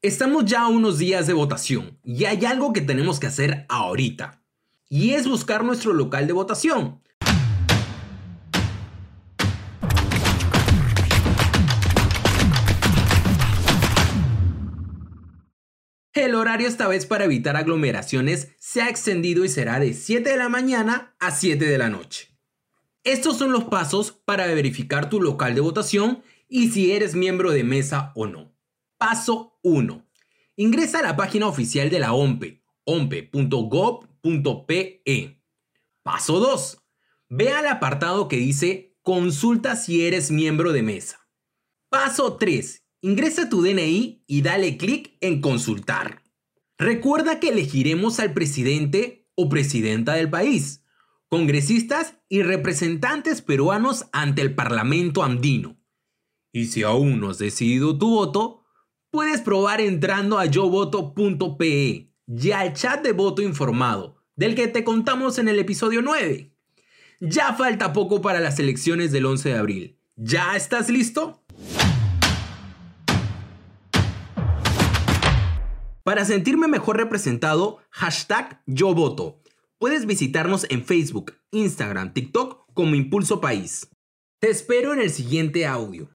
Estamos ya a unos días de votación y hay algo que tenemos que hacer ahorita. Y es buscar nuestro local de votación. El horario esta vez para evitar aglomeraciones se ha extendido y será de 7 de la mañana a 7 de la noche. Estos son los pasos para verificar tu local de votación y si eres miembro de mesa o no. Paso 1. Ingresa a la página oficial de la OMPE, ompe.gov.pe. Paso 2. Ve al apartado que dice Consulta si eres miembro de mesa. Paso 3. Ingresa tu DNI y dale clic en Consultar. Recuerda que elegiremos al presidente o presidenta del país, congresistas y representantes peruanos ante el Parlamento andino. Y si aún no has decidido tu voto, puedes probar entrando a yovoto.pe y al chat de voto informado, del que te contamos en el episodio 9. Ya falta poco para las elecciones del 11 de abril. ¿Ya estás listo? Para sentirme mejor representado, hashtag yo voto. Puedes visitarnos en Facebook, Instagram, TikTok como Impulso País. Te espero en el siguiente audio.